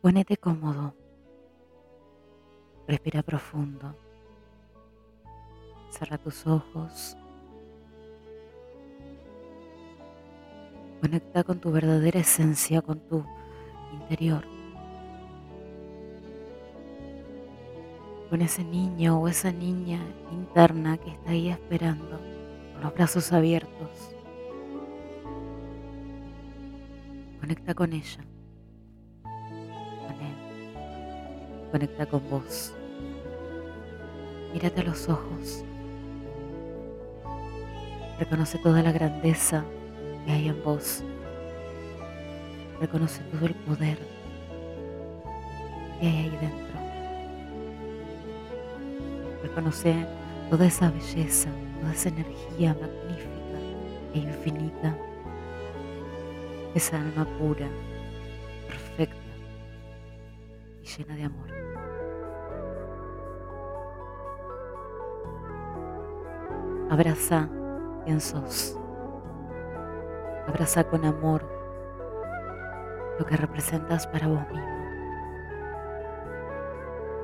Ponete cómodo. Respira profundo. Cierra tus ojos. Conecta con tu verdadera esencia, con tu interior. Con ese niño o esa niña interna que está ahí esperando, con los brazos abiertos. Conecta con ella. Conecta con vos. Mírate a los ojos. Reconoce toda la grandeza que hay en vos. Reconoce todo el poder que hay ahí dentro. Reconoce toda esa belleza, toda esa energía magnífica e infinita. Esa alma pura, perfecta y llena de amor. Abraza quien sos. Abraza con amor lo que representas para vos mismo.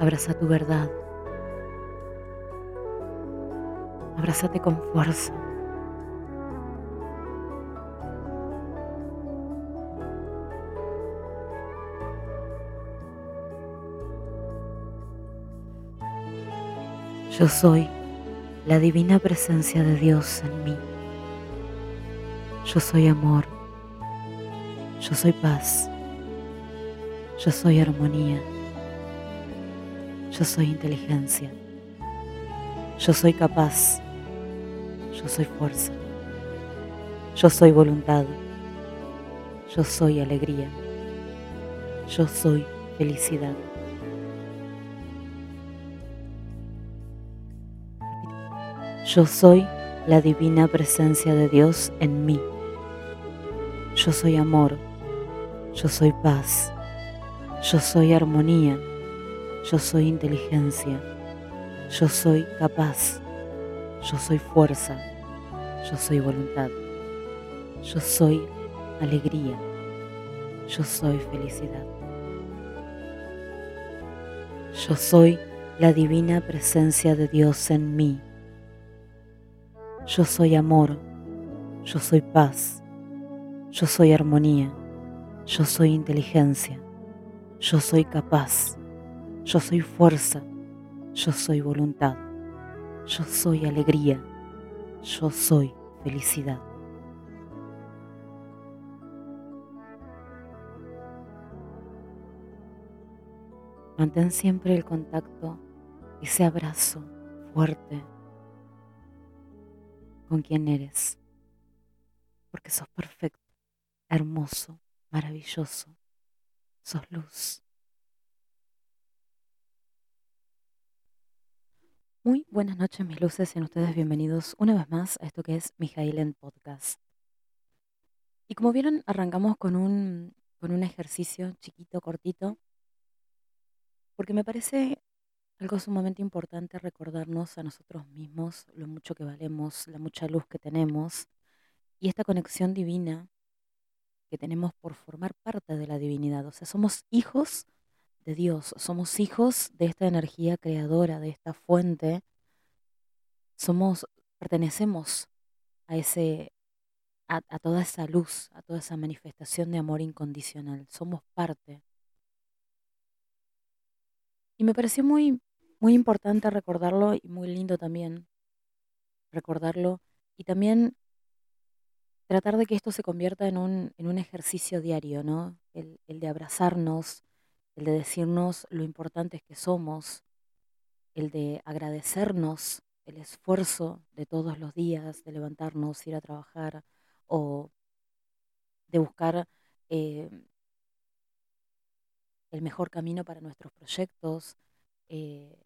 Abraza tu verdad. Abrázate con fuerza. Yo soy la divina presencia de Dios en mí. Yo soy amor. Yo soy paz. Yo soy armonía. Yo soy inteligencia. Yo soy capaz. Yo soy fuerza. Yo soy voluntad. Yo soy alegría. Yo soy felicidad. Yo soy la divina presencia de Dios en mí. Yo soy amor. Yo soy paz. Yo soy armonía. Yo soy inteligencia. Yo soy capaz. Yo soy fuerza. Yo soy voluntad. Yo soy alegría. Yo soy felicidad. Yo soy la divina presencia de Dios en mí. Yo soy amor, yo soy paz, yo soy armonía, yo soy inteligencia, yo soy capaz, yo soy fuerza, yo soy voluntad, yo soy alegría, yo soy felicidad. Mantén siempre el contacto, ese abrazo fuerte con quien eres, porque sos perfecto, hermoso, maravilloso, sos luz. Muy buenas noches mis luces, sean ustedes bienvenidos una vez más a esto que es Mijailen Podcast. Y como vieron, arrancamos con un, con un ejercicio chiquito, cortito, porque me parece algo sumamente importante recordarnos a nosotros mismos lo mucho que valemos, la mucha luz que tenemos y esta conexión divina que tenemos por formar parte de la divinidad. O sea, somos hijos de Dios, somos hijos de esta energía creadora, de esta fuente. Somos, pertenecemos a ese, a, toda esa luz, a toda esa manifestación de amor incondicional. Somos parte. Y me pareció muy muy importante recordarlo y muy lindo también recordarlo y también tratar de que esto se convierta en un, en un ejercicio diario, ¿no? El, el de abrazarnos, el de decirnos lo importantes que somos, el de agradecernos el esfuerzo de todos los días, de levantarnos, ir a trabajar o de buscar eh, el mejor camino para nuestros proyectos, eh,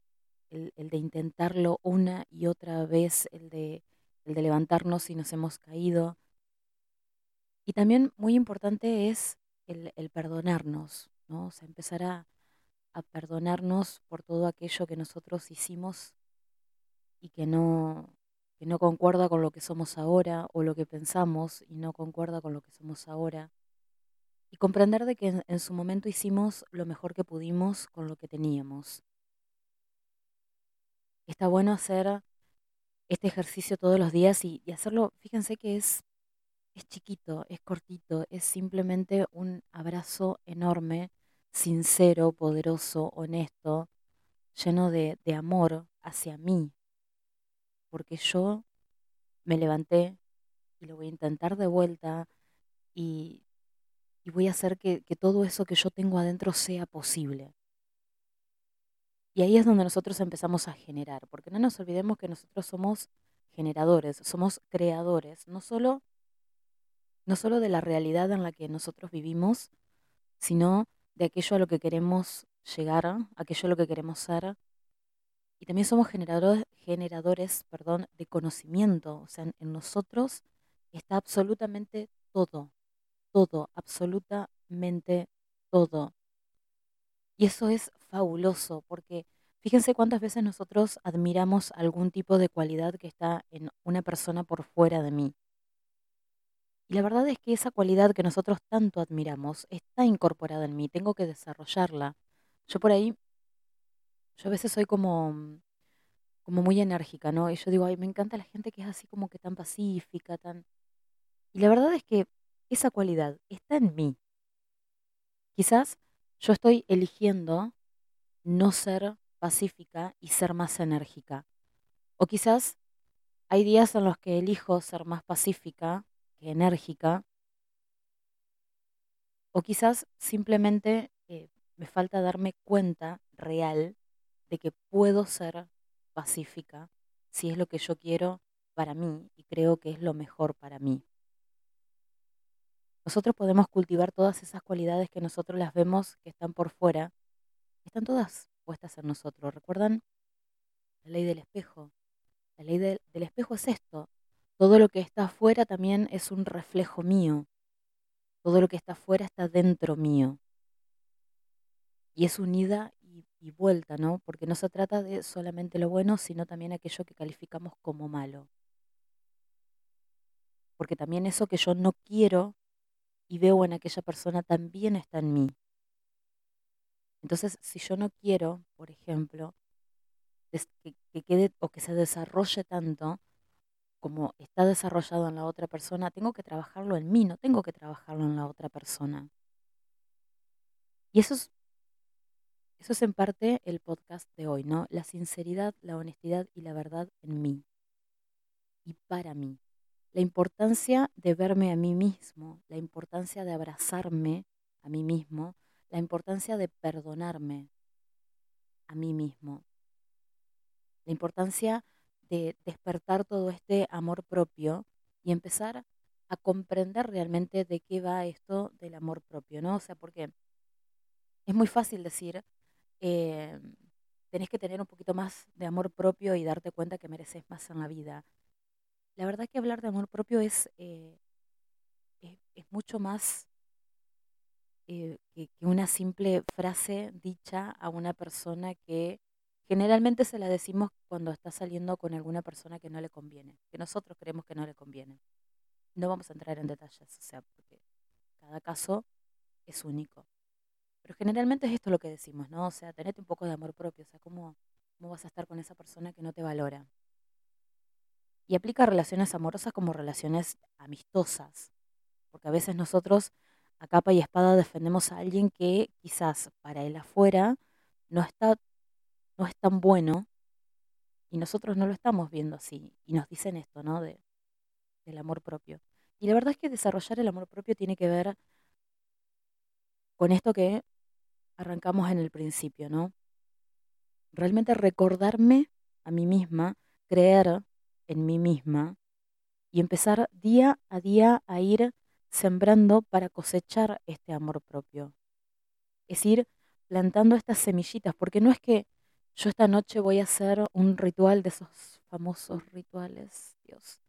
el, de intentarlo una y otra vez, el de, el de levantarnos si nos hemos caído. Y también muy importante es el, el perdonarnos, ¿no? O sea, empezar a, a perdonarnos por todo aquello que nosotros hicimos y que no, que no concuerda con lo que somos ahora o lo que pensamos y no concuerda con lo que somos ahora. y comprender de que en su momento hicimos lo mejor que pudimos con lo que teníamos. Está bueno hacer este ejercicio todos los días y, hacerlo, fíjense que es, es chiquito, es cortito, es simplemente un abrazo enorme, sincero, poderoso, honesto, lleno de, de amor hacia mí, porque yo me levanté y lo voy a intentar de vuelta y, y voy a hacer que, que todo eso que yo tengo adentro sea posible. Y ahí es donde nosotros empezamos a generar, porque no nos olvidemos que nosotros somos generadores, somos creadores, no solo, no solo de la realidad en la que nosotros vivimos, sino de aquello a lo que queremos llegar, aquello a lo que queremos ser. Y también somos generadores, generadores perdón, de conocimiento, o sea, en, nosotros está absolutamente todo, todo, absolutamente todo. Y eso es fabuloso, porque fíjense cuántas veces nosotros admiramos algún tipo de cualidad que está en una persona por fuera de mí. Y la verdad es que esa cualidad que nosotros tanto admiramos está incorporada en mí, tengo que desarrollarla. Yo por ahí, yo a veces soy como, como muy enérgica, ¿no? Y yo digo, ay, me encanta la gente que es así como que tan pacífica, tan... Y la verdad es que esa cualidad está en mí. Quizás yo estoy eligiendo no ser pacífica y ser más enérgica. O quizás hay días en los que elijo ser más pacífica que enérgica. O quizás simplemente eh, me falta darme cuenta real de que puedo ser pacífica si es lo que yo quiero para mí y creo que es lo mejor para mí. Nosotros podemos cultivar todas esas cualidades que nosotros las vemos que están por fuera, están todas puestas en nosotros. ¿Recuerdan la ley del espejo? La ley del, espejo es esto. Todo lo que está afuera también es un reflejo mío. Todo lo que está afuera está dentro mío. Y es unida y, y vuelta, ¿no? Porque no se trata de solamente lo bueno, sino también aquello que calificamos como malo. Porque también eso que yo no quiero y veo en aquella persona también está en mí. Entonces, si yo no quiero, por ejemplo, que, que, quede o que se desarrolle tanto como está desarrollado en la otra persona, tengo que trabajarlo en mí, no tengo que trabajarlo en la otra persona. Y eso es, eso es en parte el podcast de hoy, ¿no? La sinceridad, la honestidad y la verdad en mí y para mí. La importancia de verme a mí mismo, la importancia de abrazarme a mí mismo, la importancia de perdonarme a mí mismo, la importancia de despertar todo este amor propio y empezar a comprender realmente de qué va esto del amor propio, ¿no? O sea, porque es muy fácil decir, eh, tenés que tener un poquito más de amor propio y darte cuenta que mereces más en la vida. La verdad que hablar de amor propio es, eh, es, es, mucho más eh, que, que una simple frase dicha a una persona que generalmente se la decimos cuando está saliendo con alguna persona que no le conviene, que nosotros creemos que no le conviene. No vamos a entrar en detalles, o sea, porque cada caso es único. Pero generalmente es esto lo que decimos, ¿no? O sea, tenete un poco de amor propio, o sea, ¿cómo, cómo vas a estar con esa persona que no te valora? Y aplica relaciones amorosas como relaciones amistosas, porque a veces nosotros a capa y espada defendemos a alguien que quizás para él afuera no está no es tan bueno y nosotros no lo estamos viendo así y nos dicen esto, ¿no? De, del amor propio. Y la verdad es que desarrollar el amor propio tiene que ver con esto que arrancamos en el principio, ¿no? Realmente recordarme a mí misma, creer en mí misma y empezar día a día a ir sembrando para cosechar este amor propio. Es ir plantando estas semillitas, porque no es que yo esta noche voy a hacer un ritual de esos famosos rituales, Dios.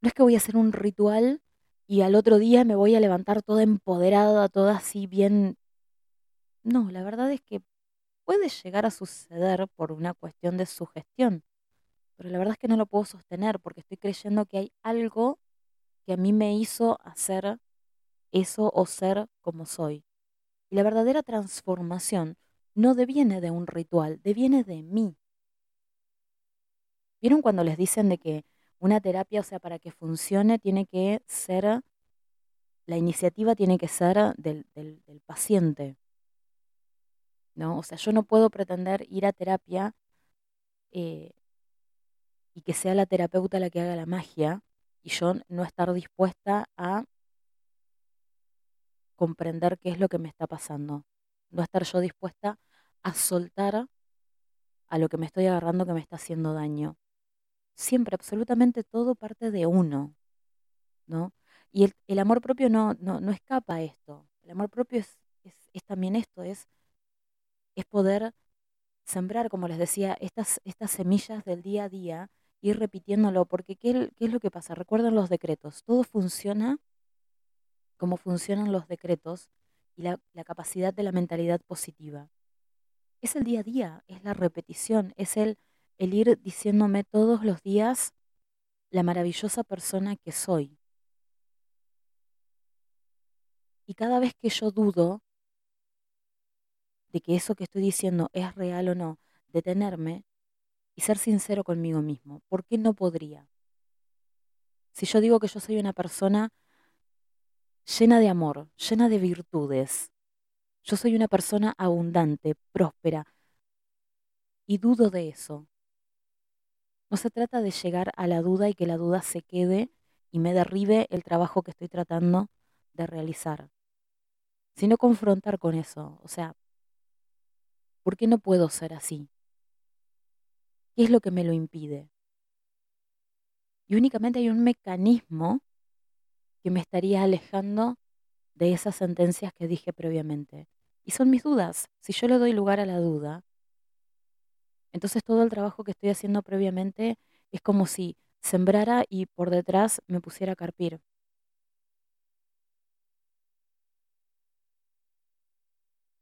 No es que voy a hacer un ritual y al otro día me voy a levantar toda empoderada, toda así bien... No, la verdad es que puede llegar a suceder por una cuestión de sugestión, pero la verdad es que no lo puedo sostener porque estoy creyendo que hay algo que a mí me hizo hacer eso o ser como soy. Y la verdadera transformación no deviene de un ritual, deviene de mí. ¿Vieron cuando les dicen de que una terapia, o sea, para que funcione, tiene que ser, la iniciativa tiene que ser del, paciente? ¿No? O sea, yo no puedo pretender ir a terapia eh, y que sea la terapeuta la que haga la magia y yo no estar dispuesta a comprender qué es lo que me está pasando. No estar yo dispuesta a soltar a lo que me estoy agarrando que me está haciendo daño. Siempre, absolutamente todo parte de uno, ¿no? Y el, amor propio no, no, escapa a esto. El amor propio es, es, también esto, es, es poder sembrar, como les decía, estas, estas semillas del día a día, ir repitiéndolo, porque ¿qué, ¿qué, es lo que pasa? Recuerden los decretos, todo funciona como funcionan los decretos y la, capacidad de la mentalidad positiva. Es el día a día, es la repetición, es el, el ir diciéndome todos los días la maravillosa persona que soy. Y cada vez que yo dudo de que eso que estoy diciendo es real o no, detenerme y ser sincero conmigo mismo. ¿Por qué no podría? Si yo digo que yo soy una persona llena de amor, llena de virtudes. Yo soy una persona abundante, próspera, y dudo de eso. No se trata de llegar a la duda y que la duda se quede y me derribe el trabajo que estoy tratando de realizar, sino confrontar con eso. O sea, ¿por qué no puedo ser así? ¿Qué es lo que me lo impide? Y únicamente hay un mecanismo que me estaría alejando de esas sentencias que dije previamente. Y son mis dudas. Si yo le doy lugar a la duda, entonces todo el trabajo que estoy haciendo previamente es como si sembrara y por detrás me pusiera a carpir.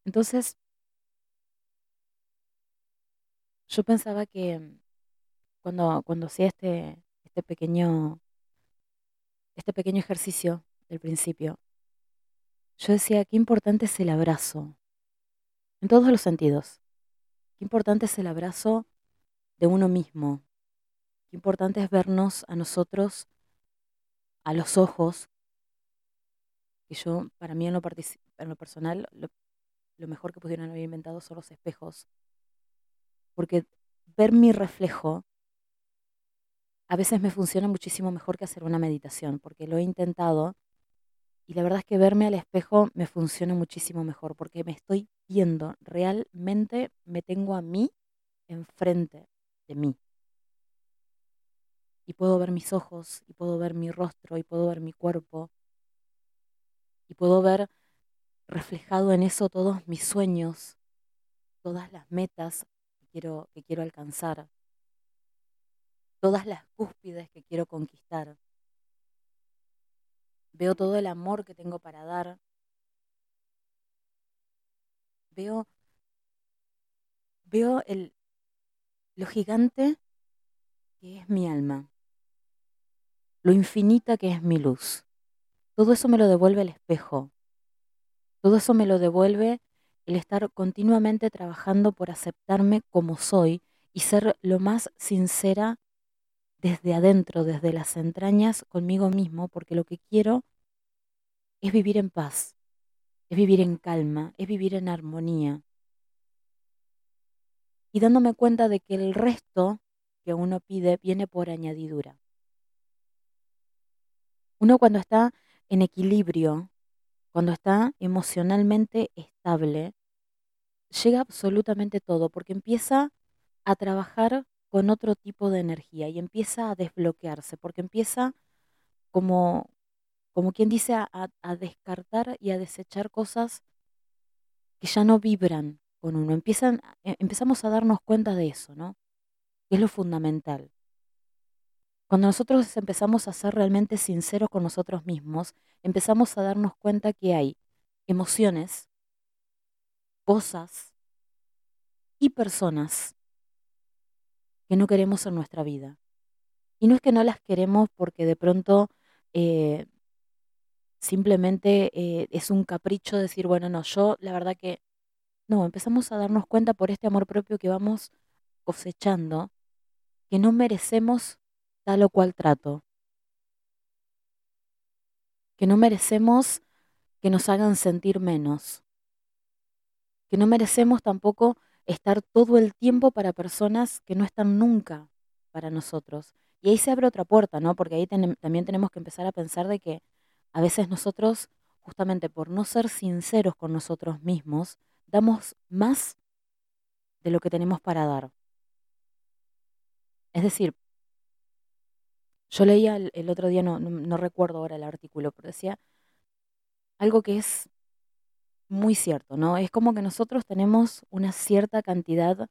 Entonces, yo pensaba que cuando, cuando hacía este, este pequeño este pequeño ejercicio del principio, yo decía, qué importante es el abrazo, en todos los sentidos. Qué importante es el abrazo de uno mismo. Qué importante es vernos a nosotros a los ojos. Que yo, para mí en lo, en lo personal, lo, lo mejor que pudieron haber inventado son los espejos. Porque ver mi reflejo a veces me funciona muchísimo mejor que hacer una meditación, porque lo he intentado y la verdad es que verme al espejo me funciona muchísimo mejor, porque me estoy viendo, realmente me tengo a mí enfrente de mí. Y puedo ver mis ojos, y puedo ver mi rostro, y puedo ver mi cuerpo, y puedo ver reflejado en eso todos mis sueños, todas las metas quiero, que quiero alcanzar todas las cúspides que quiero conquistar. Veo todo el amor que tengo para dar. Veo, veo el, lo gigante que es mi alma, lo infinita que es mi luz. Todo eso me lo devuelve el espejo. Todo eso me lo devuelve el estar continuamente trabajando por aceptarme como soy y ser lo más sincera desde adentro, desde las entrañas conmigo mismo, porque lo que quiero es vivir en paz, es vivir en calma, es vivir en armonía. Y dándome cuenta de que el resto que uno pide viene por añadidura. Uno cuando está en equilibrio, cuando está emocionalmente estable, llega absolutamente todo, porque empieza a trabajar con otro tipo de energía y empieza a desbloquearse, porque empieza como, como quien dice, a, descartar y a desechar cosas que ya no vibran con uno. Empiezan, e, empezamos a darnos cuenta de eso, ¿no? Es lo fundamental. Cuando nosotros empezamos a ser realmente sinceros con nosotros mismos, empezamos a darnos cuenta que hay emociones, cosas y personas que no queremos en nuestra vida. Y no es que no las queremos porque de pronto eh, simplemente eh, es un capricho decir, bueno, no, yo la verdad que no, empezamos a darnos cuenta por este amor propio que vamos cosechando que no merecemos tal o cual trato, que no merecemos que nos hagan sentir menos, que no merecemos tampoco estar todo el tiempo para personas que no están nunca para nosotros. Y ahí se abre otra puerta, ¿no? Porque ahí también tenemos que empezar a pensar de que a veces nosotros, justamente por no ser sinceros con nosotros mismos, damos más de lo que tenemos para dar. Es decir, yo leía el, otro día, no, no, recuerdo ahora el artículo, pero decía algo que es muy cierto, ¿no? Es como que nosotros tenemos una cierta cantidad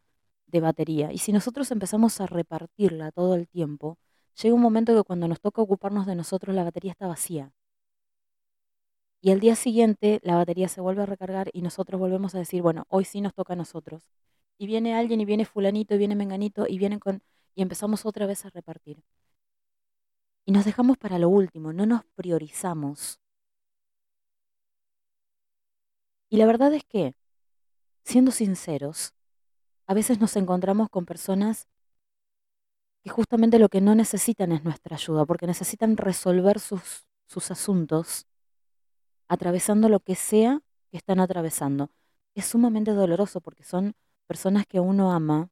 de batería y si nosotros empezamos a repartirla todo el tiempo, llega un momento que cuando nos toca ocuparnos de nosotros la batería está vacía. Y al día siguiente la batería se vuelve a recargar y nosotros volvemos a decir, bueno, hoy sí nos toca a nosotros. Y viene alguien y viene fulanito y viene menganito y vienen con... y empezamos otra vez a repartir. Y nos dejamos para lo último, no nos priorizamos. Y la verdad es que, siendo sinceros, a veces nos encontramos con personas que justamente lo que no necesitan es nuestra ayuda, porque necesitan resolver sus, sus asuntos atravesando lo que sea que están atravesando. Es sumamente doloroso porque son personas que uno ama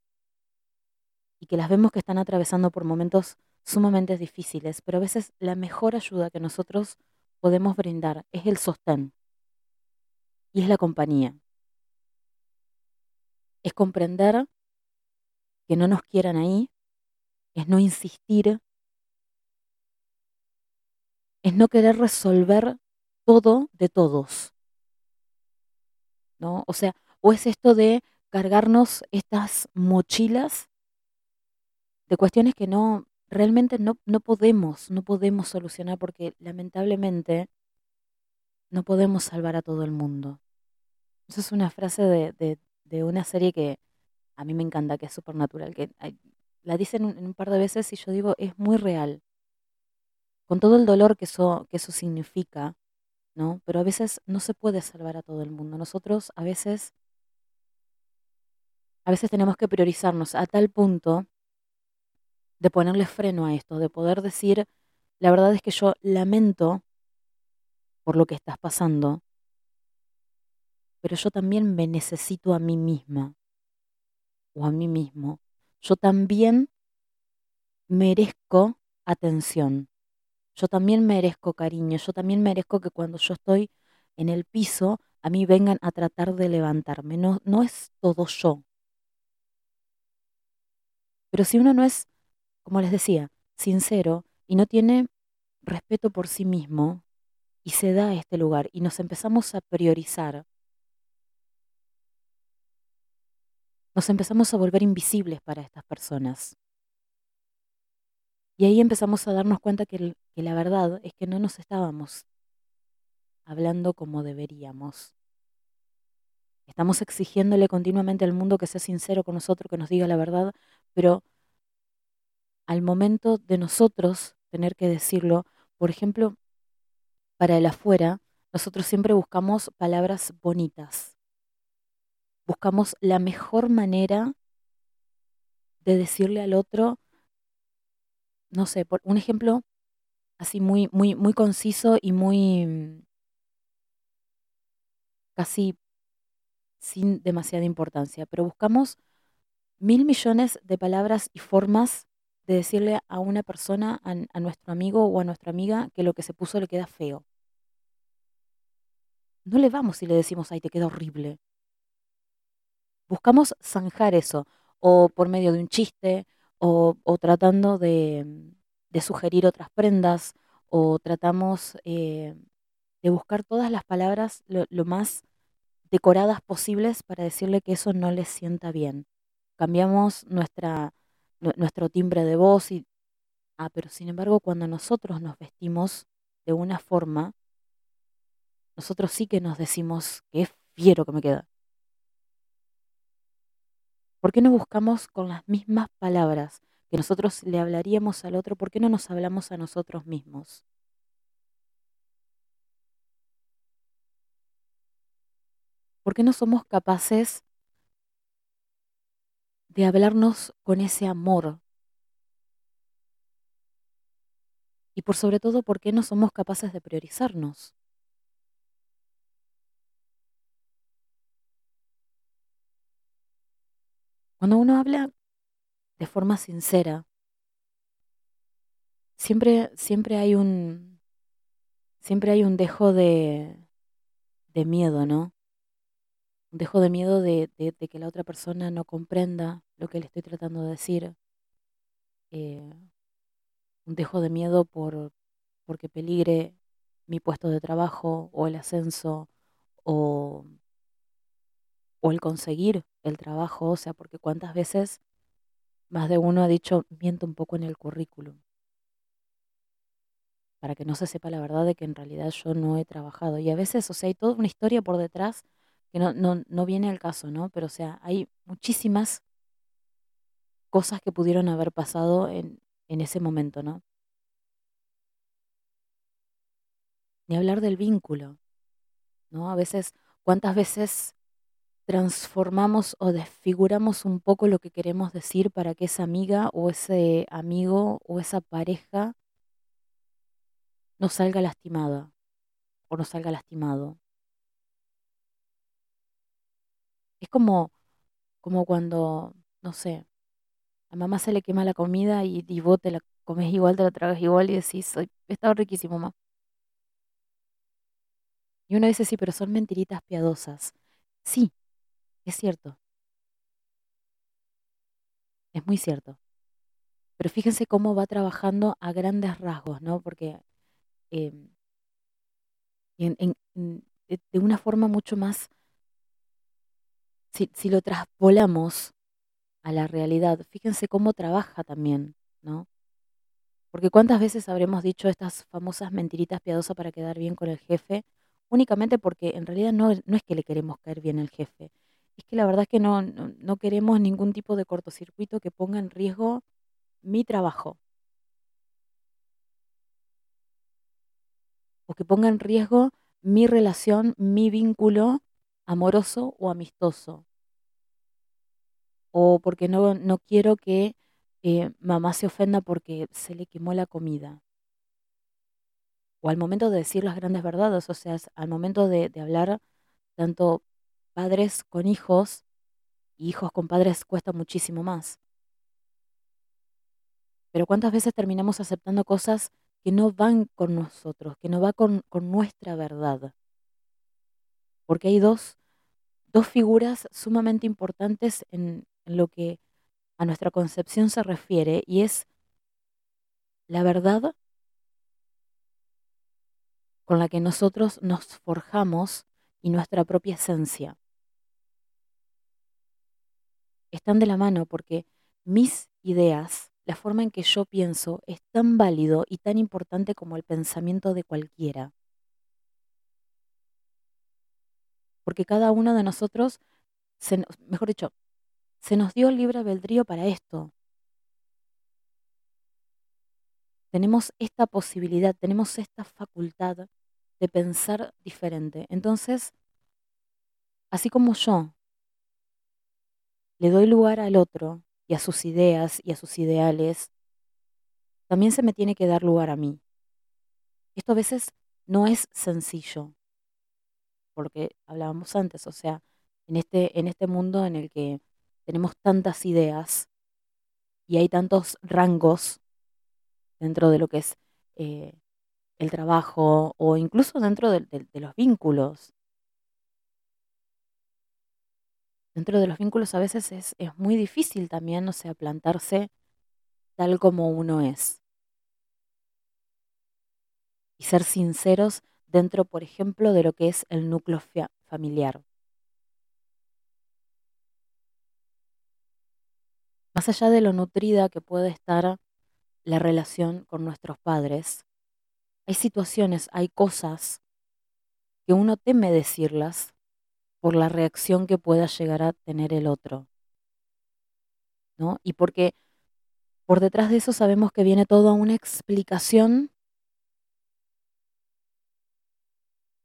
y que las vemos que están atravesando por momentos sumamente difíciles, pero a veces la mejor ayuda que nosotros podemos brindar es el sostén y es la compañía. Es comprender que no nos quieran ahí, es no insistir, es no querer resolver todo de todos. ¿No? O sea, o es esto de cargarnos estas mochilas de cuestiones que no realmente no, no podemos, no podemos solucionar porque lamentablemente no podemos salvar a todo el mundo. Esa es una frase de, de, una serie que a mí me encanta, que es Supernatural, que la dicen un, un par de veces y yo digo, es muy real. Con todo el dolor que eso, que eso significa, ¿no? Pero a veces no se puede salvar a todo el mundo. Nosotros a veces, a veces tenemos que priorizarnos a tal punto de ponerle freno a esto, de poder decir, la verdad es que yo lamento por lo que estás pasando, pero yo también me necesito a mí misma o a mí mismo. Yo también merezco atención. Yo también merezco cariño, yo también merezco que cuando yo estoy en el piso, a mí vengan a tratar de levantarme. No, no es todo yo. Pero si uno no es, como les decía, sincero y no tiene respeto por sí mismo y se da este lugar y nos empezamos a priorizar, nos empezamos a volver invisibles para estas personas. Y ahí empezamos a darnos cuenta que, la verdad es que no nos estábamos hablando como deberíamos. Estamos exigiéndole continuamente al mundo que sea sincero con nosotros, que nos diga la verdad, pero al momento de nosotros tener que decirlo, por ejemplo, para el afuera, nosotros siempre buscamos palabras bonitas. Buscamos la mejor manera de decirle al otro no sé, por un ejemplo así muy, muy, muy conciso y muy mm, casi sin demasiada importancia, pero buscamos mil millones de palabras y formas de decirle a una persona, a, a, nuestro amigo o a nuestra amiga, que lo que se puso le queda feo. No le vamos y le decimos, ay, te queda horrible. Buscamos zanjar eso, o por medio de un chiste, o, tratando de, sugerir otras prendas, o tratamos eh, de buscar todas las palabras lo, más decoradas posibles para decirle que eso no les sienta bien. Cambiamos nuestra, nuestro timbre de voz y... Ah, pero sin embargo, cuando nosotros nos vestimos de una forma, nosotros sí que nos decimos que es fiero que me queda. ¿Por qué no buscamos con las mismas palabras que nosotros le hablaríamos al otro? ¿Por qué no nos hablamos a nosotros mismos? ¿Por qué no somos capaces de hablarnos con ese amor? Y por sobre todo, ¿por qué no somos capaces de priorizarnos? Cuando uno habla de forma sincera, siempre, siempre hay un. Siempre hay un dejo de, de miedo, ¿no? Un dejo de miedo de, que la otra persona no comprenda lo que le estoy tratando de decir. eh, un dejo de miedo por porque peligre mi puesto de trabajo o el ascenso o, o el conseguir el trabajo. O sea, porque cuántas veces más de uno ha dicho, miento un poco en el currículum, para que no se sepa la verdad de que en realidad yo no he trabajado. Y a veces, o sea, hay toda una historia por detrás que no, no, no viene al caso, ¿no? Pero, o sea, hay muchísimas cosas que pudieron haber pasado en, en ese momento, ¿no? Ni hablar del vínculo, ¿no? A veces, ¿cuántas veces transformamos o desfiguramos un poco lo que queremos decir para que esa amiga o ese amigo o esa pareja no salga lastimada o no salga lastimado? Es como, como cuando, no sé, a mamá se le quema la comida y, y vos te la comes igual, te la tragas igual y decís, "Ay, está riquísimo, mamá. Y uno dice, sí, pero son mentiritas piadosas. Sí, es cierto, es muy cierto. Pero fíjense cómo va trabajando a grandes rasgos, ¿no? Porque em, de una forma mucho más, si, si lo traspolamos a la realidad, fíjense cómo trabaja también, ¿no? Porque cuántas veces habremos dicho estas famosas mentiritas piadosas para quedar bien con el jefe, únicamente porque en realidad no, no es que le queremos caer bien al jefe, es que la verdad es que no, no, no queremos ningún tipo de cortocircuito que ponga en riesgo mi trabajo o que ponga en riesgo mi relación, mi vínculo amoroso o amistoso. O porque no, no quiero que eh, mamá se ofenda porque se le quemó la comida. O al momento de decir las grandes verdades, o sea, al momento de, de hablar tanto padres con hijos y hijos con padres cuesta muchísimo más. Pero ¿cuántas veces terminamos aceptando cosas que no van con nosotros, que no va con, nuestra verdad? Porque hay dos, dos figuras sumamente importantes en, en lo que a nuestra concepción se refiere y es la verdad con la que nosotros nos forjamos y nuestra propia esencia. Están de la mano porque mis ideas, la forma en que yo pienso, es tan válido y tan importante como el pensamiento de cualquiera. Porque cada uno de nosotros, mejor dicho, se nos dio el libre albedrío para esto. Tenemos esta posibilidad, tenemos esta facultad de pensar diferente. Entonces, así como yo le doy lugar al otro y a sus ideas y a sus ideales, también se me tiene que dar lugar a mí. Esto a veces no es sencillo, porque hablábamos antes, o sea, en este, en este mundo en el que tenemos tantas ideas y hay tantos rangos dentro de lo que es eh, el trabajo o incluso dentro de, los vínculos. Dentro de los vínculos a veces es, es muy difícil también, o sea, plantarse tal como uno es y ser sinceros dentro, por ejemplo, de lo que es el núcleo fa- familiar. Más allá de lo nutrida que puede estar la relación con nuestros padres, hay situaciones, hay cosas que uno teme decirlas por la reacción que pueda llegar a tener el otro, ¿no? Y porque por detrás de eso sabemos que viene toda una explicación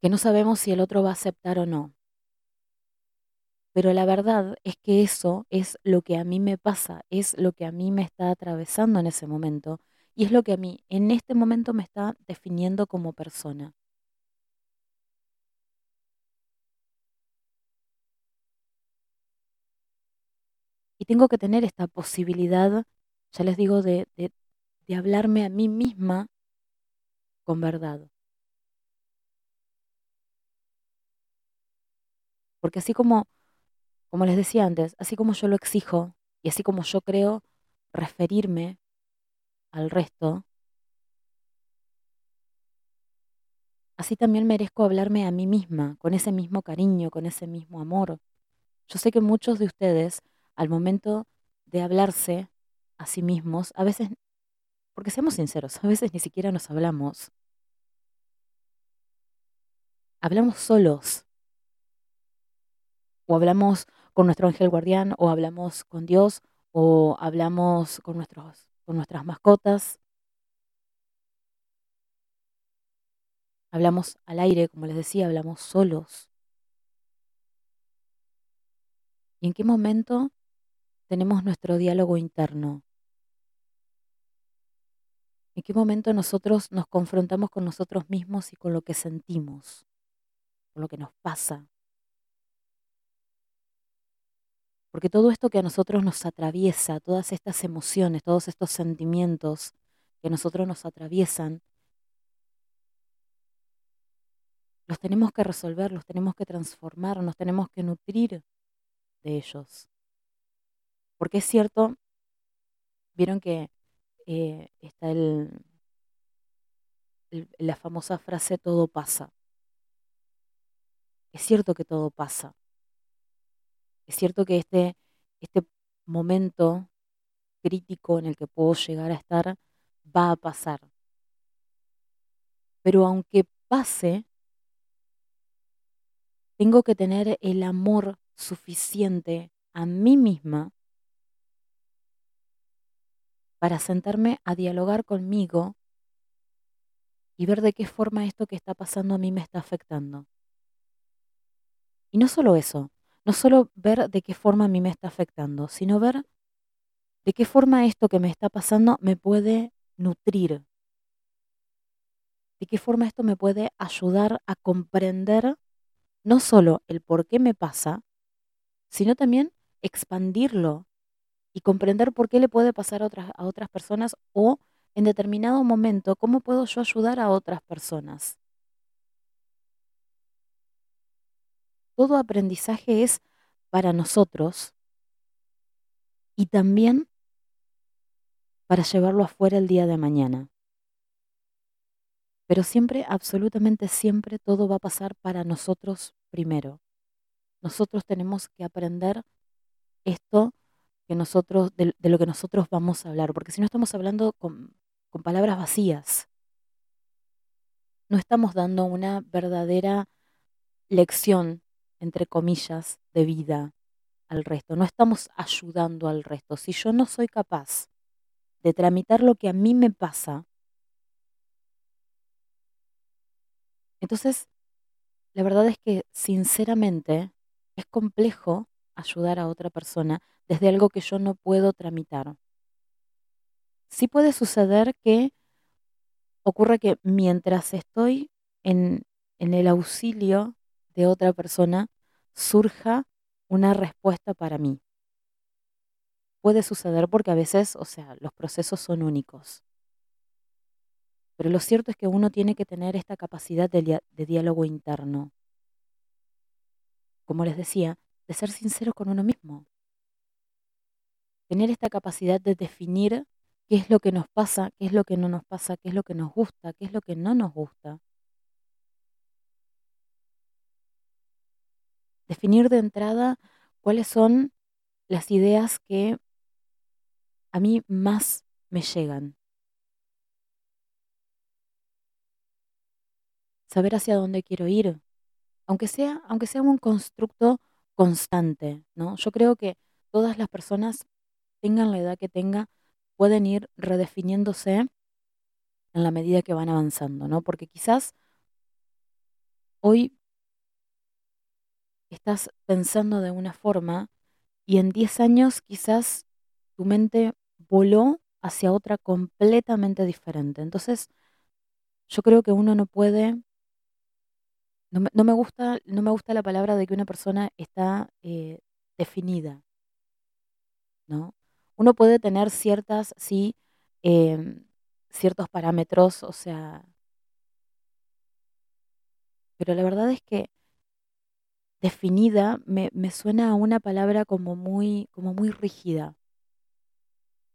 que no sabemos si el otro va a aceptar o no. Pero la verdad es que eso es lo que a mí me pasa, es lo que a mí me está atravesando en ese momento y es lo que a mí en este momento me está definiendo como persona. Tengo que tener esta posibilidad, ya les digo, de, de, hablarme a mí misma con verdad. Porque así como, como les decía antes, así como yo lo exijo y así como yo creo referirme al resto, así también merezco hablarme a mí misma, con ese mismo cariño, con ese mismo amor. Yo sé que muchos de ustedes, al momento de hablarse a sí mismos, a veces, porque seamos sinceros, a veces ni siquiera nos hablamos. Hablamos solos. O hablamos con nuestro ángel guardián, o hablamos con Dios, o hablamos con, nuestros, con nuestras mascotas. Hablamos al aire, como les decía, hablamos solos. ¿Y en qué momento tenemos nuestro diálogo interno? ¿En qué momento nosotros nos confrontamos con nosotros mismos y con lo que sentimos, con lo que nos pasa? Porque todo esto que a nosotros nos atraviesa, todas estas emociones, todos estos sentimientos que a nosotros nos atraviesan, los tenemos que resolver, los tenemos que transformar, nos tenemos que nutrir de ellos. Porque es cierto, vieron que eh, está el, la famosa frase todo pasa. Es cierto que todo pasa. Es cierto que este, este momento crítico en el que puedo llegar a estar va a pasar. Pero aunque pase, tengo que tener el amor suficiente a mí misma para sentarme a dialogar conmigo y ver de qué forma esto que está pasando a mí me está afectando. Y no solo eso, no solo ver de qué forma a mí me está afectando, sino ver de qué forma esto que me está pasando me puede nutrir, de qué forma esto me puede ayudar a comprender no solo el por qué me pasa, sino también expandirlo y comprender por qué le puede pasar a otras, a otras personas o en determinado momento cómo puedo yo ayudar a otras personas. todo aprendizaje es para nosotros y también para llevarlo afuera el día de mañana. Pero siempre, absolutamente siempre, todo va a pasar para nosotros primero. Nosotros tenemos que aprender esto que nosotros, de, lo que nosotros vamos a hablar, porque si no estamos hablando con palabras vacías, no estamos dando una verdadera lección entre comillas, de vida al resto. No estamos ayudando al resto. Si yo no soy capaz de tramitar lo que a mí me pasa, entonces la verdad es que sinceramente es complejo ayudar a otra persona desde algo que yo no puedo tramitar. Sí puede suceder que ocurra que mientras estoy en, en el auxilio de otra persona surja una respuesta para mí. Puede suceder porque a veces, o sea, los procesos son únicos. Pero lo cierto es que uno tiene que tener esta capacidad de, de diálogo interno. Como les decía, de ser sincero con uno mismo. Tener esta capacidad de definir qué es lo que nos pasa, qué es lo que no nos pasa, qué es lo que nos gusta, qué es lo que no nos gusta. definir de entrada cuáles son las ideas que a mí más me llegan. Saber hacia dónde quiero ir, aunque sea, aunque sea un constructo constante, ¿no? Yo creo que todas las personas, tengan la edad que tengan, pueden ir redefiniéndose en la medida que van avanzando, ¿no? Porque quizás hoy estás pensando de una forma y en 10 años quizás tu mente voló hacia otra completamente diferente. Entonces, yo creo que uno no puede, no me, no me gusta, no me gusta la palabra de que una persona está eh, definida, ¿no? Uno puede tener ciertas, sí, em, ciertos parámetros, o sea, pero la verdad es que definida me, me suena a una palabra como muy, como muy rígida.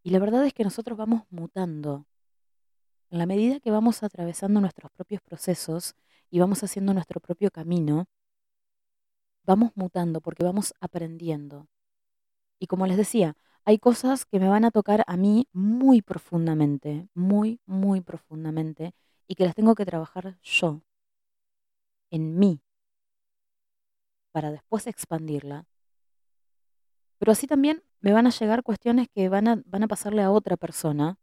Y la verdad es que nosotros vamos mutando. En la medida que vamos atravesando nuestros propios procesos y vamos haciendo nuestro propio camino, vamos mutando porque vamos aprendiendo. Y como les decía, hay cosas que me van a tocar a mí muy profundamente, muy, muy profundamente, y que las tengo que trabajar yo, en mí, para después expandirla. Pero así también me van a llegar cuestiones que van a, van a pasarle a otra persona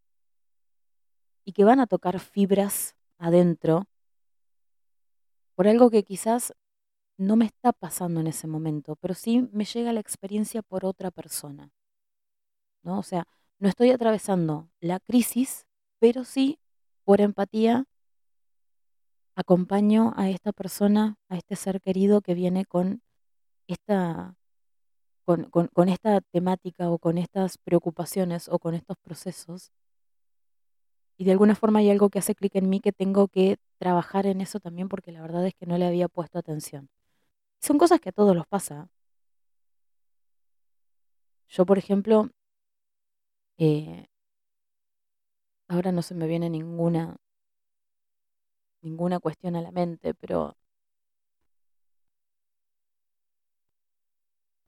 y que van a tocar fibras adentro por algo que quizás no me está pasando en ese momento, pero sí me llega la experiencia por otra persona. ¿No? O sea, no estoy atravesando la crisis, pero sí por empatía acompaño a esta persona, a este ser querido que viene con esta, con, con- con esta temática o con estas preocupaciones o con estos procesos. Y de alguna forma hay algo que hace clic en mí que tengo que trabajar en eso también porque la verdad es que no le había puesto atención. Son cosas que a todos los pasa. Yo, por ejemplo, eh, ahora no se me viene ninguna, ninguna cuestión a la mente, pero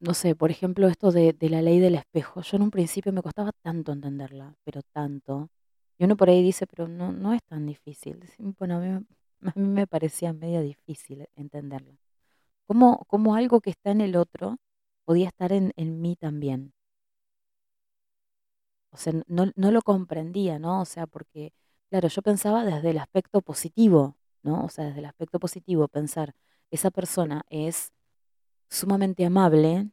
no sé, por ejemplo, esto de, de la ley del espejo. Yo en un principio me costaba tanto entenderla, pero tanto. Y uno por ahí dice, pero no, no es tan difícil. Bueno, a mí, a mí me parecía medio difícil entenderla. ¿Cómo, cómo algo que está en el otro podía estar en, en mí también? O sea, no, no lo comprendía, ¿no? O sea, porque, claro, yo pensaba desde el aspecto positivo, ¿no? O sea, desde el aspecto positivo, pensar, esa persona es sumamente amable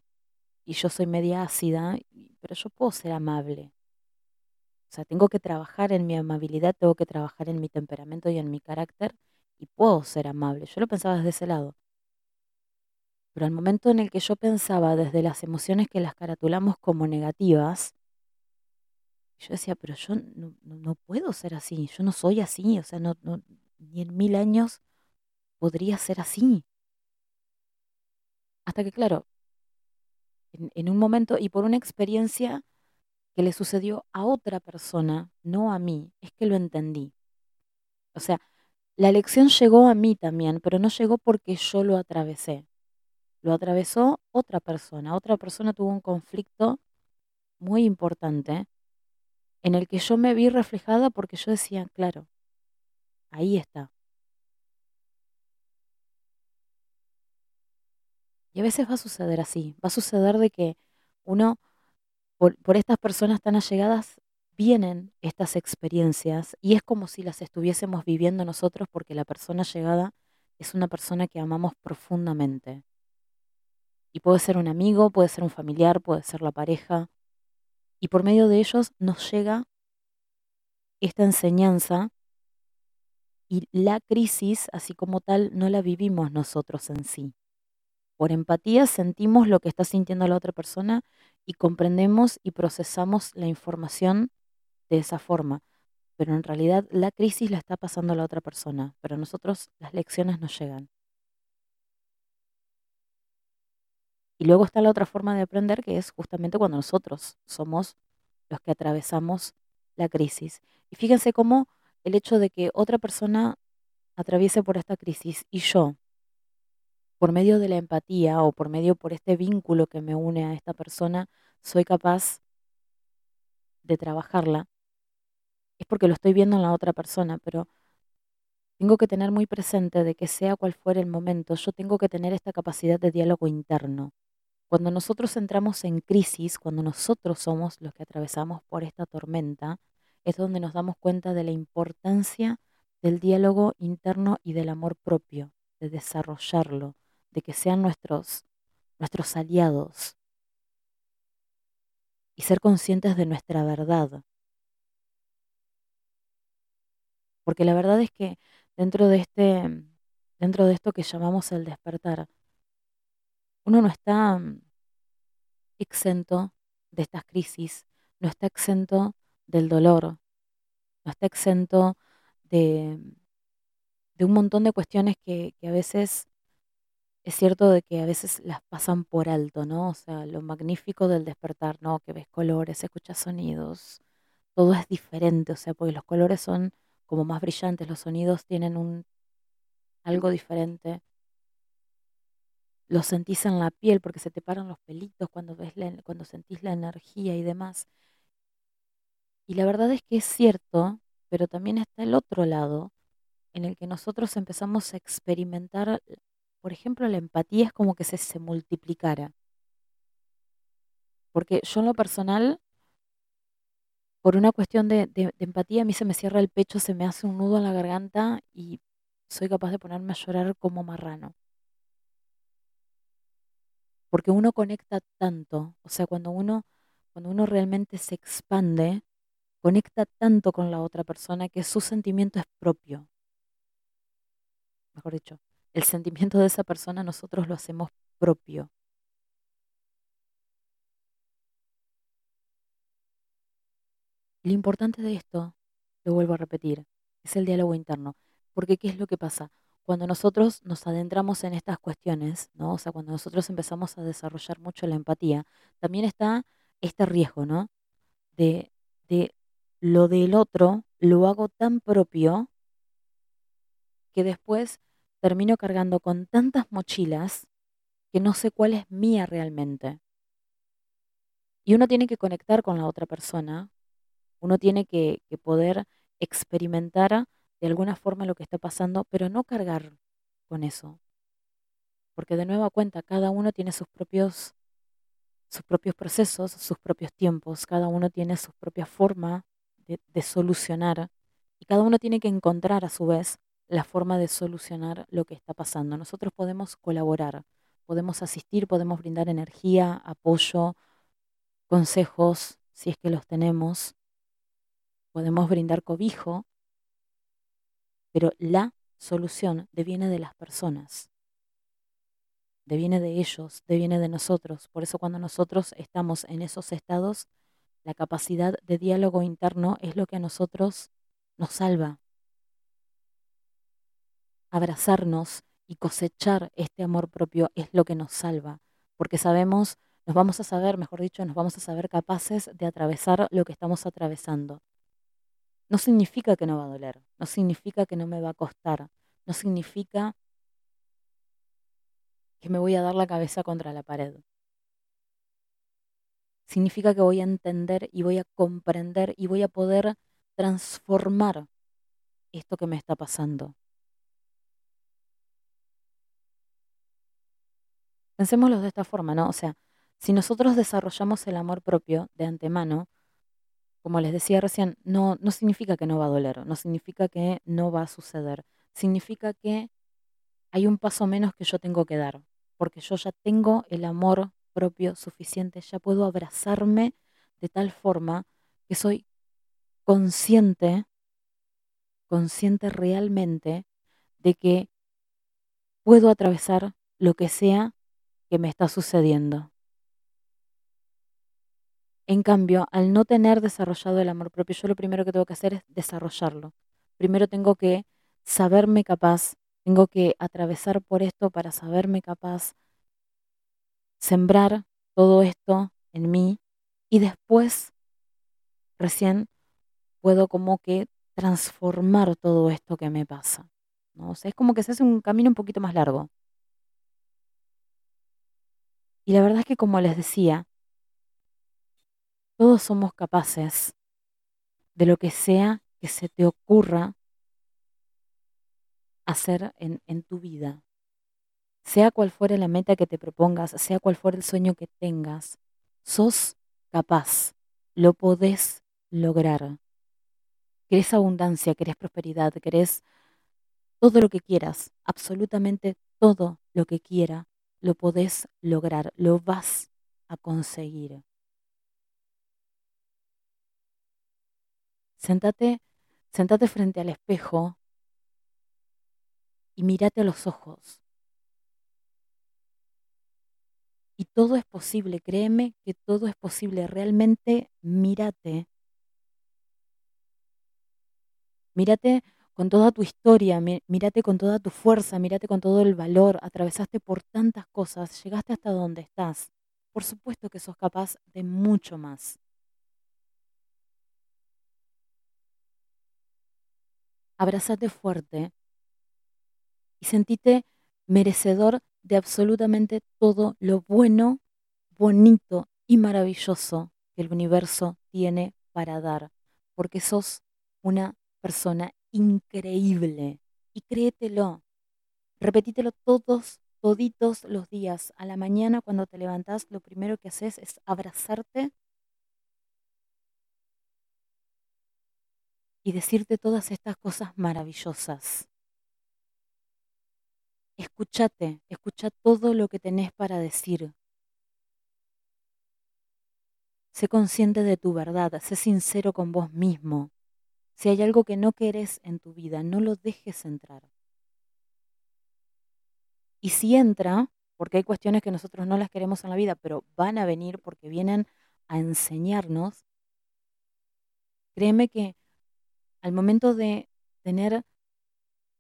y yo soy media ácida, pero yo puedo ser amable. O sea, tengo que trabajar en mi amabilidad, tengo que trabajar en mi temperamento y en mi carácter y puedo ser amable. Yo lo pensaba desde ese lado. Pero al momento en el que yo pensaba desde las emociones que las caratulamos como negativas, yo decía, pero yo no, no- no puedo ser así, yo no soy así, o sea, no, no- ni en mil años podría ser así. Hasta que, claro, en, en un momento y por una experiencia que le sucedió a otra persona, no a mí, es que lo entendí. O sea, la lección llegó a mí también, pero no llegó porque yo lo atravesé. Lo atravesó otra persona. Otra persona tuvo un conflicto muy importante en el que yo me vi reflejada porque yo decía, claro, ahí está. Y a veces va a suceder así, va a suceder de que uno, por, estas personas tan allegadas, vienen estas experiencias y es como si las estuviésemos viviendo nosotros porque la persona llegada es una persona que amamos profundamente. Y puede ser un amigo, puede ser un familiar, puede ser la pareja. Y por medio de ellos nos llega esta enseñanza y la crisis, así como tal, no la vivimos nosotros en sí. Por empatía sentimos lo que está sintiendo la otra persona y comprendemos y procesamos la información de esa forma. Pero en realidad la crisis la está pasando la otra persona, pero a nosotros las lecciones nos llegan. Y luego está la otra forma de aprender, que es justamente cuando nosotros somos los que atravesamos la crisis. Y fíjense cómo el hecho de que otra persona atraviese por esta crisis y yo, por medio de la empatía o por medio por este vínculo que me une a esta persona, soy capaz de trabajarla, es porque lo estoy viendo en la otra persona, pero tengo que tener muy presente de que sea cual fuera el momento, yo tengo que tener esta capacidad de diálogo interno. Cuando nosotros entramos en crisis, cuando nosotros somos los que atravesamos por esta tormenta, es donde nos damos cuenta de la importancia del diálogo interno y del amor propio, de desarrollarlo, de que sean nuestros, nuestros aliados y ser conscientes de nuestra verdad. Porque la verdad es que dentro de este dentro de esto que llamamos el despertar, uno no está mm, exento de estas crisis, no está exento del dolor, no está exento de, de un montón de cuestiones que, que, a veces es cierto de que a veces las pasan por alto, ¿no? O sea, lo magnífico del despertar, ¿no? Que ves colores, escuchas sonidos, todo es diferente, o sea, porque los colores son como más brillantes, los sonidos tienen un algo diferente. Lo sentís en la piel porque se te paran los pelitos cuando ves cuando sentís la energía y demás. Y la verdad es que es cierto, pero también está el otro lado en el que nosotros empezamos a experimentar, por ejemplo, la empatía es como que se, se multiplicara. Porque yo en lo personal, por una cuestión de, de, empatía, a mí se me cierra el pecho, se me hace un nudo en la garganta y soy capaz de ponerme a llorar como marrano. Porque uno conecta tanto, o sea, cuando uno, cuando uno realmente se expande, conecta tanto con la otra persona que su sentimiento es propio. Mejor dicho, el sentimiento de esa persona nosotros lo hacemos propio. Lo importante de esto, lo vuelvo a repetir, es el diálogo interno. Porque ¿qué es lo que pasa? Cuando nosotros nos adentramos en estas cuestiones, ¿no? O sea, cuando nosotros empezamos a desarrollar mucho la empatía, también está este riesgo, ¿no? De, de lo del otro lo hago tan propio que después termino cargando con tantas mochilas que no sé cuál es mía realmente. Y uno tiene que conectar con la otra persona, uno tiene que, que poder experimentar de alguna forma lo que está pasando, pero no cargar con eso. Porque de nueva cuenta, cada uno tiene sus propios, sus propios procesos, sus propios tiempos, cada uno tiene su propia forma de, de solucionar y cada uno tiene que encontrar a su vez la forma de solucionar lo que está pasando. Nosotros podemos colaborar, podemos asistir, podemos brindar energía, apoyo, consejos, si es que los tenemos, podemos brindar cobijo, pero la solución deviene de las personas, deviene de ellos, deviene de nosotros. Por eso cuando nosotros estamos en esos estados, la capacidad de diálogo interno es lo que a nosotros nos salva. Abrazarnos y cosechar este amor propio es lo que nos salva, porque sabemos, nos vamos a saber, mejor dicho, nos vamos a saber capaces de atravesar lo que estamos atravesando no significa que no va a doler, no significa que no me va a costar, no significa que me voy a dar la cabeza contra la pared. Significa que voy a entender y voy a comprender y voy a poder transformar esto que me está pasando. Pensémoslo de esta forma, ¿no? O sea, si nosotros desarrollamos el amor propio de antemano, como les decía recién, no, no significa que no va a doler, no significa que no va a suceder, significa que hay un paso menos que yo tengo que dar, porque yo ya tengo el amor propio suficiente, ya puedo abrazarme de tal forma que soy consciente, consciente realmente de que puedo atravesar lo que sea que me está sucediendo. En cambio, al no tener desarrollado el amor propio, yo lo primero que tengo que hacer es desarrollarlo. Primero tengo que saberme capaz, tengo que atravesar por esto para saberme capaz, sembrar todo esto en mí y después recién puedo como que transformar todo esto que me pasa. ¿no? O sea, es como que se hace un camino un poquito más largo. Y la verdad es que como les decía, todos somos capaces de lo que sea que se te ocurra hacer en, tu vida. Sea cual fuere la meta que te propongas, sea cual fuere el sueño que tengas, sos capaz, lo podés lograr. Querés abundancia, querés prosperidad, querés todo lo que quieras, absolutamente todo lo que quiera, lo podés lograr, lo vas a conseguir. Sentate, sentate frente al espejo y mírate a los ojos. Y todo es posible, créeme que todo es posible. Realmente mírate. Mírate con toda tu historia, mírate con toda tu fuerza, mírate con todo el valor, atravesaste por tantas cosas, llegaste hasta donde estás. Por supuesto que sos capaz de mucho más. Abrázate fuerte y sentite merecedor de absolutamente todo lo bueno, bonito y maravilloso que el universo tiene para dar, porque sos una persona increíble. Y créetelo. Repetítelo todos, toditos los días. A la mañana cuando te levantás, lo primero que haces es abrazarte y decirte todas estas cosas maravillosas. Escúchate, escucha todo lo que tenés para decir. Sé consciente de tu verdad, sé sincero con vos mismo. Si hay algo que no querés en tu vida, no lo dejes entrar. Y si entra, porque hay cuestiones que nosotros no las queremos en la vida, pero van a venir porque vienen a enseñarnos, créeme que al momento de tener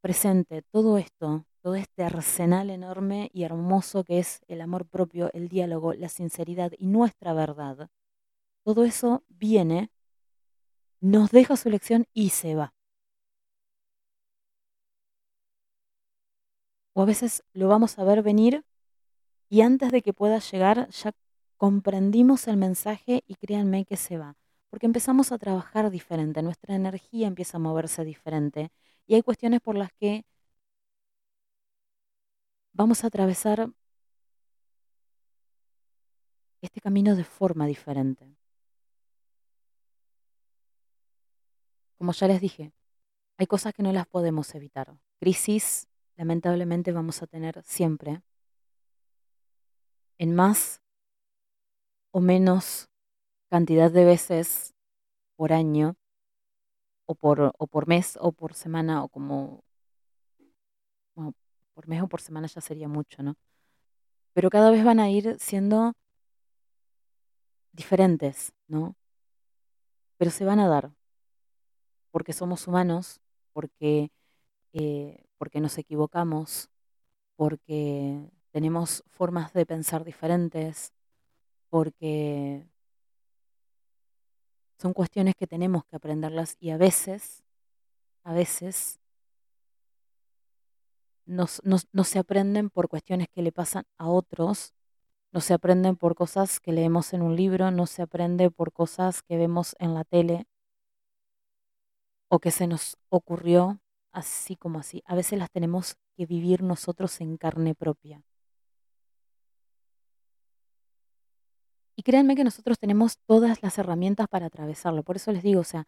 presente todo esto, todo este arsenal enorme y hermoso que es el amor propio, el diálogo, la sinceridad y nuestra verdad, todo eso viene nos deja su lección y se va. O a veces lo vamos a ver venir y antes de que pueda llegar ya comprendimos el mensaje y créanme que se va. Porque empezamos a trabajar diferente, nuestra energía empieza a moverse diferente y hay cuestiones por las que vamos a atravesar este camino de forma diferente. Como ya les dije, hay cosas que no las podemos evitar. Crisis, lamentablemente, vamos a tener siempre. En más o menos cantidad de veces por año, o por, o por mes, o por semana, o como... por mes o por semana ya sería mucho, ¿no? Pero cada vez van a ir siendo diferentes, ¿no? Pero se van a dar porque somos humanos, porque, eh, porque nos equivocamos, porque tenemos formas de pensar diferentes, porque son cuestiones que tenemos que aprenderlas y a veces, a veces, no se aprenden por cuestiones que le pasan a otros, no se aprenden por cosas que leemos en un libro, no se aprende por cosas que vemos en la tele, o que se nos ocurrió así como así. A veces las tenemos que vivir nosotros en carne propia. Y créanme que nosotros tenemos todas las herramientas para atravesarlo. Por eso les digo, o sea,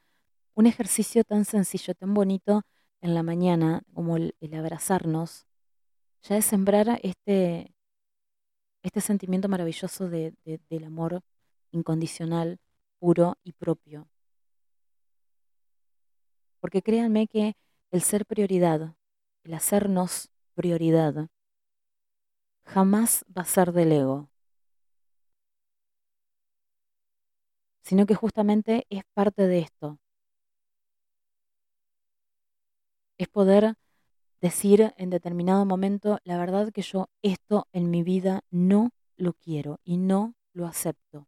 un ejercicio tan sencillo, tan bonito en la mañana como el, abrazarnos, ya es sembrar este, este sentimiento maravilloso de, del amor incondicional, puro y propio. Porque créanme que el ser prioridad, el hacernos prioridad, jamás va a ser del ego, sino que justamente es parte de esto. Es poder decir en determinado momento, la verdad que yo esto en mi vida no lo quiero y no lo acepto.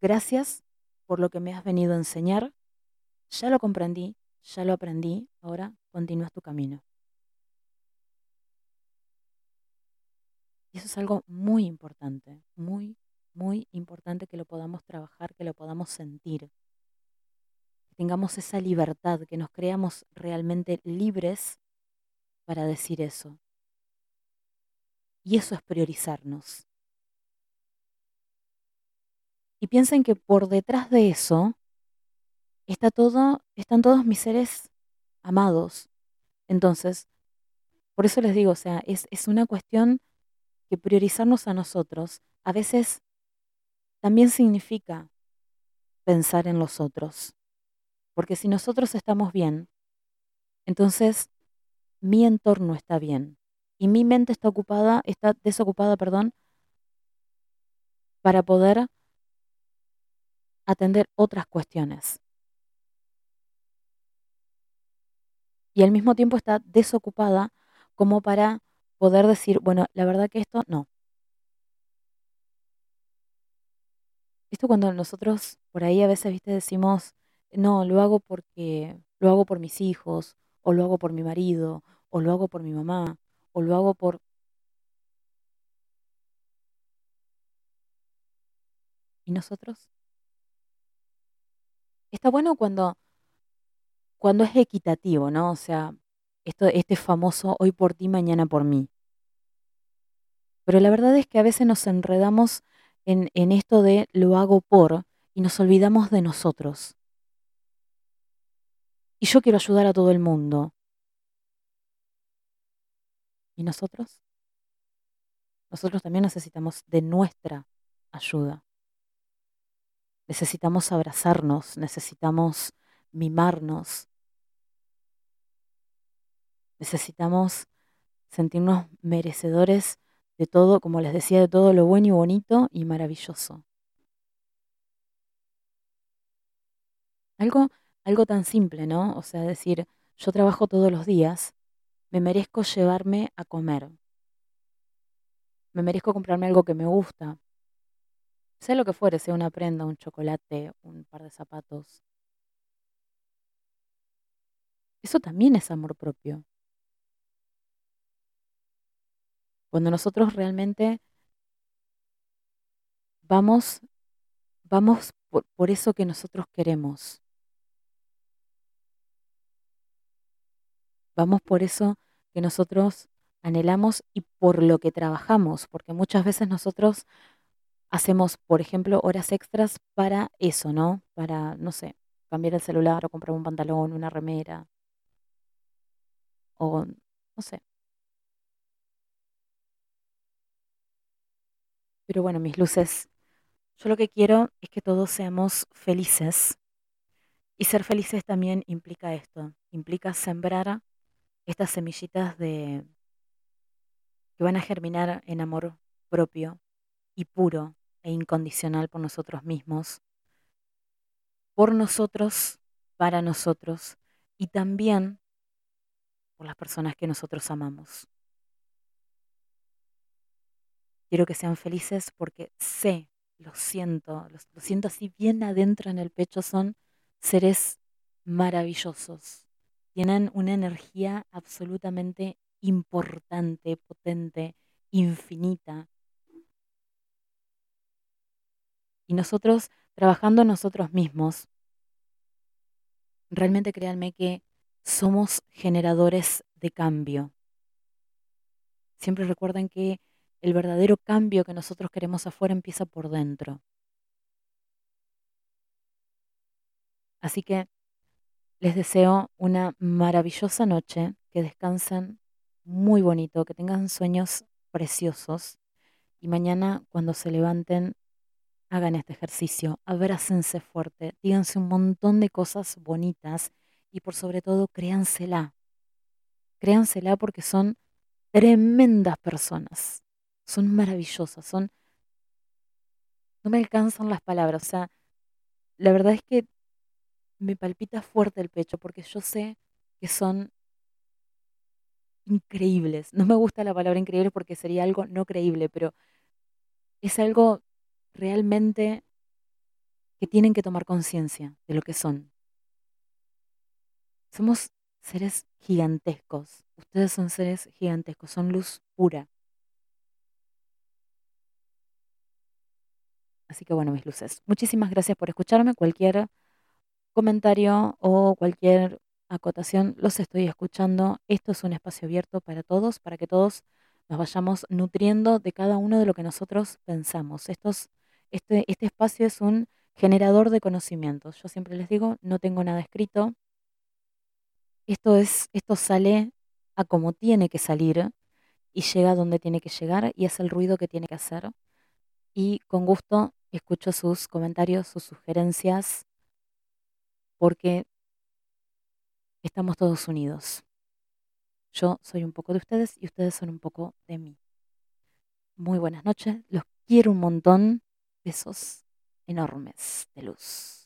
Gracias por lo que me has venido a enseñar ya lo comprendí, ya lo aprendí, ahora continúas tu camino. Y eso es algo muy importante, muy, muy importante que lo podamos trabajar, que lo podamos sentir. Que tengamos esa libertad, que nos creamos realmente libres para decir eso. Y eso es priorizarnos. Y piensen que por detrás de eso está todo, están todos mis seres amados. Entonces, por eso les digo, o sea, es, es una cuestión que priorizarnos a nosotros a veces también significa pensar en los otros. Porque si nosotros estamos bien, entonces mi entorno está bien y mi mente está ocupada, está desocupada, perdón, para poder atender otras cuestiones. Y al mismo tiempo está desocupada como para poder decir, bueno, la verdad que esto no. Esto cuando nosotros por ahí a veces, viste, decimos, no, lo hago porque lo hago por mis hijos, o lo hago por mi marido, o lo hago por mi mamá, o lo hago por... ¿Y nosotros? Está bueno cuando, cuando es equitativo, ¿no? O sea, esto, este famoso hoy por ti, mañana por mí. Pero la verdad es que a veces nos enredamos en, en esto de lo hago por y nos olvidamos de nosotros. Y yo quiero ayudar a todo el mundo. ¿Y nosotros? Nosotros también necesitamos de nuestra ayuda. Necesitamos abrazarnos, necesitamos mimarnos, necesitamos sentirnos merecedores de todo, como les decía, de todo lo bueno y bonito y maravilloso. Algo, algo tan simple, ¿no? O sea, decir, yo trabajo todos los días, me merezco llevarme a comer. Me merezco comprarme algo que me gusta. Sea lo que fuere, sea una prenda, un chocolate, un par de zapatos. Eso también es amor propio. Cuando nosotros realmente vamos, vamos por, por eso que nosotros queremos. Vamos por eso que nosotros anhelamos y por lo que trabajamos, porque muchas veces nosotros hacemos, por ejemplo, horas extras para eso, ¿no? Para, no sé, cambiar el celular o comprar un pantalón, una remera, o no sé. Pero bueno, mis luces, yo lo que quiero es que todos seamos felices. Y ser felices también implica esto, implica sembrar estas semillitas de que van a germinar en amor propio y puro e incondicional por nosotros mismos, por nosotros, para nosotros y también por las personas que nosotros amamos. Quiero que sean felices porque sé, lo siento, lo, siento así bien adentro en el pecho, son seres maravillosos, tienen una energía absolutamente importante, potente, infinita. Y nosotros, trabajando nosotros mismos, realmente créanme que somos generadores de cambio. Siempre recuerden que el verdadero cambio que nosotros queremos afuera empieza por dentro. Así que les deseo una maravillosa noche, que descansen muy bonito, que tengan sueños preciosos y mañana cuando se levanten hagan este ejercicio, abrácense fuerte, díganse un montón de cosas bonitas y por sobre todo créansela. Créansela porque son tremendas personas, son maravillosas, son... No me alcanzan las palabras, o sea, la verdad es que me palpita fuerte el pecho porque yo sé que son increíbles. No me gusta la palabra increíble porque sería algo no creíble, pero es algo realmente que tienen que tomar conciencia de lo que son. Somos seres gigantescos. Ustedes son seres gigantescos, son luz pura. Así que bueno, mis luces. Muchísimas gracias por escucharme. Cualquier comentario o cualquier acotación, los estoy escuchando. Esto es un espacio abierto para todos, para que todos nos vayamos nutriendo de cada uno de lo que nosotros pensamos. Estos, este, este espacio es un generador de conocimientos. Yo siempre les digo, no tengo nada escrito. Esto, es, esto sale a como tiene que salir y llega donde tiene que llegar y hace el ruido que tiene que hacer. Y con gusto escucho sus comentarios, sus sugerencias, porque estamos todos unidos. Yo soy un poco de ustedes y ustedes son un poco de mí. Muy buenas noches, los quiero un montón. Besos enormes de luz.